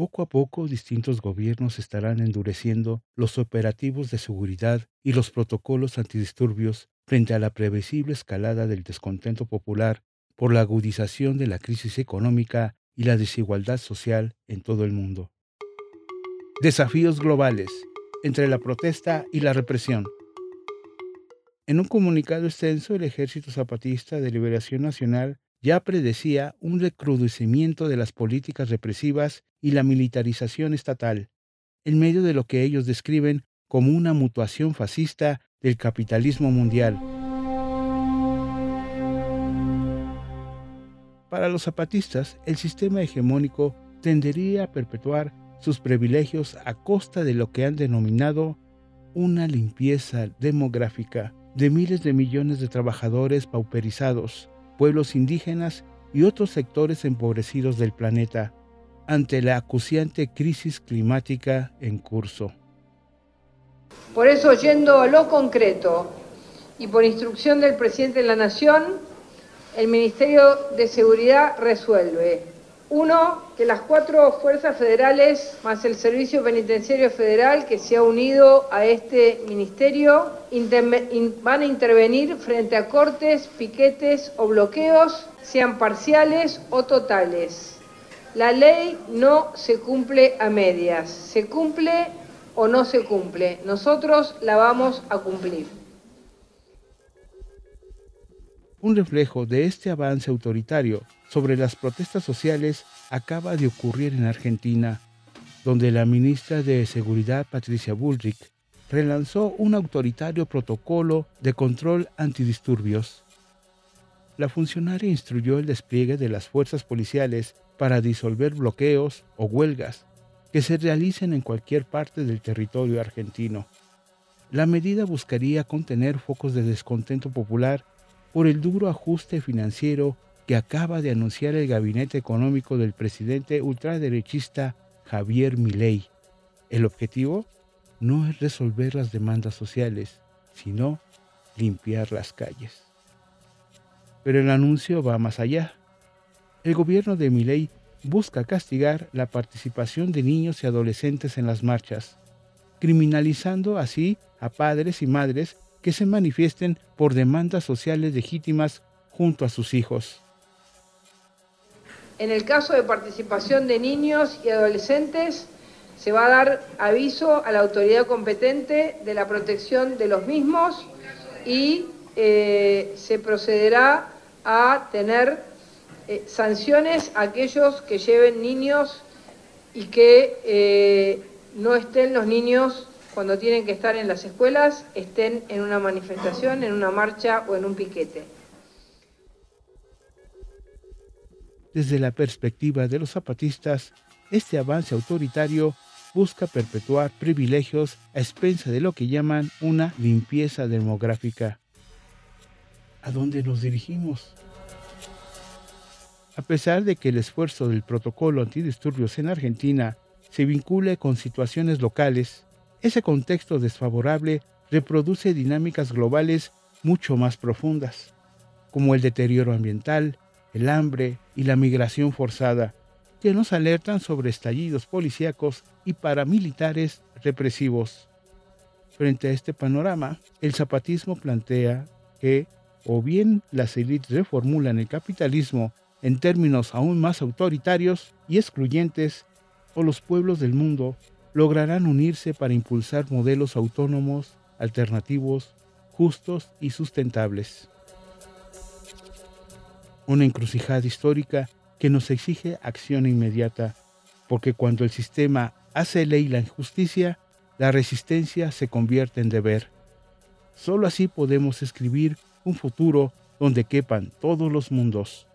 Poco a poco, distintos gobiernos estarán endureciendo los operativos de seguridad y los protocolos antidisturbios frente a la previsible escalada del descontento popular por la agudización de la crisis económica y la desigualdad social en todo el mundo. Desafíos globales entre la protesta y la represión. En un comunicado extenso, el Ejército Zapatista de Liberación Nacional ya predecía un recrudecimiento de las políticas represivas y la militarización estatal, en medio de lo que ellos describen como una mutuación fascista del capitalismo mundial. Para los zapatistas, el sistema hegemónico tendería a perpetuar sus privilegios a costa de lo que han denominado una limpieza demográfica de miles de millones de trabajadores pauperizados, pueblos indígenas y otros sectores empobrecidos del planeta ante la acuciante crisis climática en curso. Por eso, yendo a lo concreto y por instrucción del presidente de la Nación, el Ministerio de Seguridad resuelve uno, que las cuatro fuerzas federales más el Servicio Penitenciario Federal que se ha unido a este ministerio van a intervenir frente a cortes, piquetes o bloqueos, sean parciales o totales. La ley no se cumple a medias, se cumple o no se cumple. Nosotros la vamos a cumplir. Un reflejo de este avance autoritario sobre las protestas sociales acaba de ocurrir en Argentina, donde la ministra de Seguridad Patricia Bullrich relanzó un autoritario protocolo de control antidisturbios. La funcionaria instruyó el despliegue de las fuerzas policiales para disolver bloqueos o huelgas que se realicen en cualquier parte del territorio argentino. La medida buscaría contener focos de descontento popular por el duro ajuste financiero que acaba de anunciar el gabinete económico del presidente ultraderechista Javier Milei. El objetivo no es resolver las demandas sociales, sino limpiar las calles. Pero el anuncio va más allá. El gobierno de Milei busca castigar la participación de niños y adolescentes en las marchas, criminalizando así a padres y madres que se manifiesten por demandas sociales legítimas junto a sus hijos. En el caso de participación de niños y adolescentes, se va a dar aviso a la autoridad competente de la protección de los mismos y eh, se procederá a tener eh, sanciones a aquellos que lleven niños y que eh, no estén los niños cuando tienen que estar en las escuelas, estén en una manifestación, en una marcha o en un piquete. Desde la perspectiva de los zapatistas, este avance autoritario busca perpetuar privilegios a expensa de lo que llaman una limpieza demográfica. ¿A dónde nos dirigimos? A pesar de que el esfuerzo del protocolo antidisturbios en Argentina se vincule con situaciones locales, ese contexto desfavorable reproduce dinámicas globales mucho más profundas, como el deterioro ambiental, el hambre y la migración forzada, que nos alertan sobre estallidos policíacos y paramilitares represivos. Frente a este panorama, el zapatismo plantea que o bien las élites reformulan el capitalismo en términos aún más autoritarios y excluyentes, o los pueblos del mundo lograrán unirse para impulsar modelos autónomos, alternativos, justos y sustentables una encrucijada histórica que nos exige acción inmediata, porque cuando el sistema hace ley la injusticia, la resistencia se convierte en deber. Solo así podemos escribir un futuro donde quepan todos los mundos.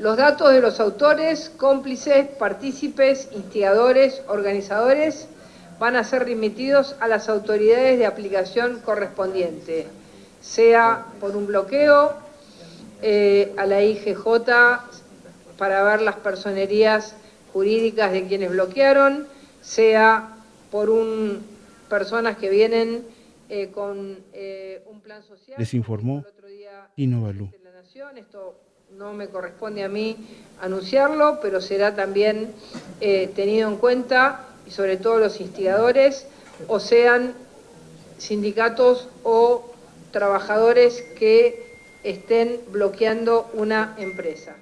Los datos de los autores, cómplices, partícipes, instigadores, organizadores van a ser remitidos a las autoridades de aplicación correspondiente, sea por un bloqueo, eh, a la IGJ para ver las personerías jurídicas de quienes bloquearon, sea por un, personas que vienen eh, con eh, un plan social. Les informó Inovalú. Esto no me corresponde a mí anunciarlo, pero será también eh, tenido en cuenta, y sobre todo los instigadores, o sean sindicatos o trabajadores que estén bloqueando una empresa.